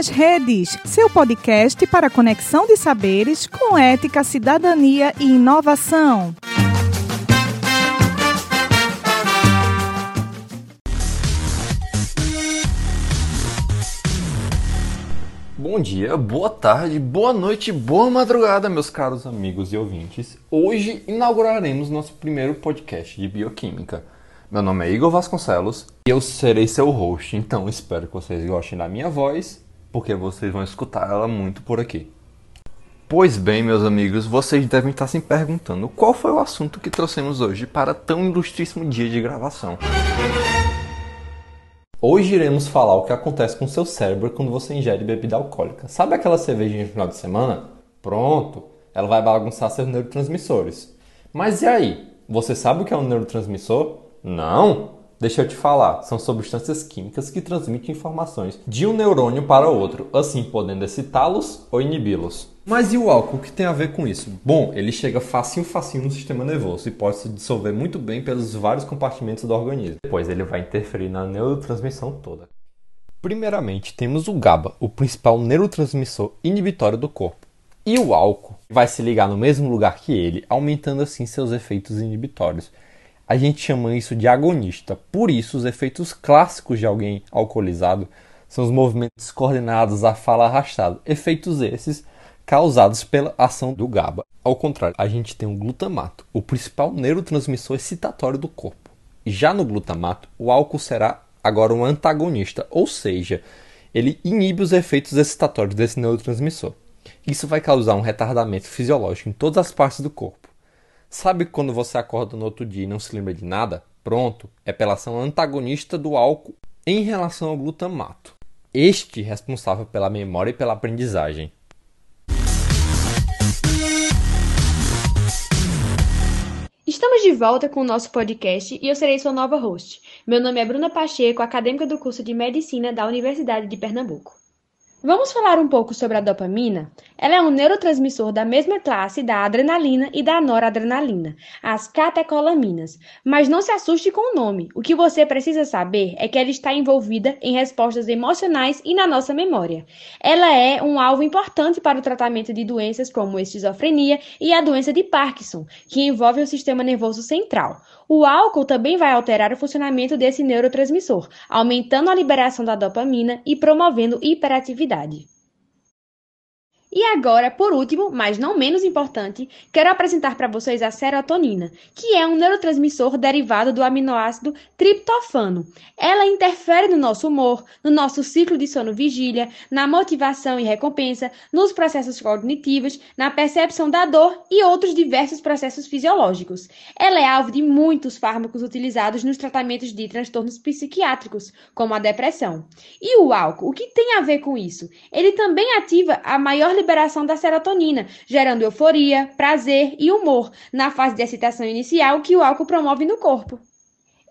nas Redes, seu podcast para conexão de saberes com ética, cidadania e inovação. Bom dia, boa tarde, boa noite, boa madrugada, meus caros amigos e ouvintes. Hoje inauguraremos nosso primeiro podcast de bioquímica. Meu nome é Igor Vasconcelos e eu serei seu host, então espero que vocês gostem da minha voz, porque vocês vão escutar ela muito por aqui. Pois bem, meus amigos, vocês devem estar se perguntando qual foi o assunto que trouxemos hoje para tão ilustríssimo dia de gravação. Hoje iremos falar o que acontece com seu cérebro quando você ingere bebida alcoólica. Sabe aquela cervejinha no final de semana? Pronto, ela vai bagunçar seus neurotransmissores. Mas e aí? Você sabe o que é um neurotransmissor? Não? Deixa eu te falar, são substâncias químicas que transmitem informações de um neurônio para outro, assim podendo excitá-los ou inibi-los. Mas e o álcool, o que tem a ver com isso? Bom, ele chega facinho facinho no sistema nervoso e pode se dissolver muito bem pelos vários compartimentos do organismo. Depois ele vai interferir na neurotransmissão toda. Primeiramente, temos o GABA, o principal neurotransmissor inibitório do corpo. E o álcool vai se ligar no mesmo lugar que ele, aumentando assim seus efeitos inibitórios a gente chama isso de agonista. Por isso, os efeitos clássicos de alguém alcoolizado são os movimentos coordenados, a fala arrastada. Efeitos esses causados pela ação do GABA. Ao contrário, a gente tem o glutamato, o principal neurotransmissor excitatório do corpo. Já no glutamato, o álcool será agora um antagonista, ou seja, ele inibe os efeitos excitatórios desse neurotransmissor. Isso vai causar um retardamento fisiológico em todas as partes do corpo. Sabe quando você acorda no outro dia e não se lembra de nada? Pronto, é pela ação antagonista do álcool em relação ao glutamato. Este responsável pela memória e pela aprendizagem. Estamos de volta com o nosso podcast e eu serei sua nova host. Meu nome é Bruna Pacheco, acadêmica do curso de Medicina da Universidade de Pernambuco. Vamos falar um pouco sobre a dopamina? Ela é um neurotransmissor da mesma classe da adrenalina e da noradrenalina, as catecolaminas. Mas não se assuste com o nome. O que você precisa saber é que ela está envolvida em respostas emocionais e na nossa memória. Ela é um alvo importante para o tratamento de doenças como esquizofrenia e a doença de Parkinson, que envolve o sistema nervoso central. O álcool também vai alterar o funcionamento desse neurotransmissor, aumentando a liberação da dopamina e promovendo hiperatividade idade. E agora, por último, mas não menos importante, quero apresentar para vocês a serotonina, que é um neurotransmissor derivado do aminoácido triptofano. Ela interfere no nosso humor, no nosso ciclo de sono-vigília, na motivação e recompensa, nos processos cognitivos, na percepção da dor e outros diversos processos fisiológicos. Ela é alvo de muitos fármacos utilizados nos tratamentos de transtornos psiquiátricos, como a depressão. E o álcool, o que tem a ver com isso? Ele também ativa a maior liberação da serotonina, gerando euforia, prazer e humor na fase de excitação inicial que o álcool promove no corpo.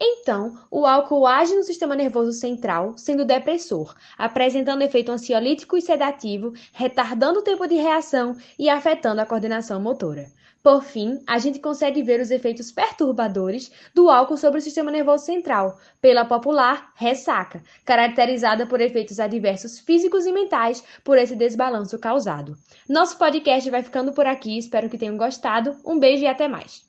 Então, o álcool age no sistema nervoso central, sendo depressor, apresentando efeito ansiolítico e sedativo, retardando o tempo de reação e afetando a coordenação motora. Por fim, a gente consegue ver os efeitos perturbadores do álcool sobre o sistema nervoso central, pela popular ressaca, caracterizada por efeitos adversos físicos e mentais por esse desbalanço causado. Nosso podcast vai ficando por aqui, espero que tenham gostado. Um beijo e até mais.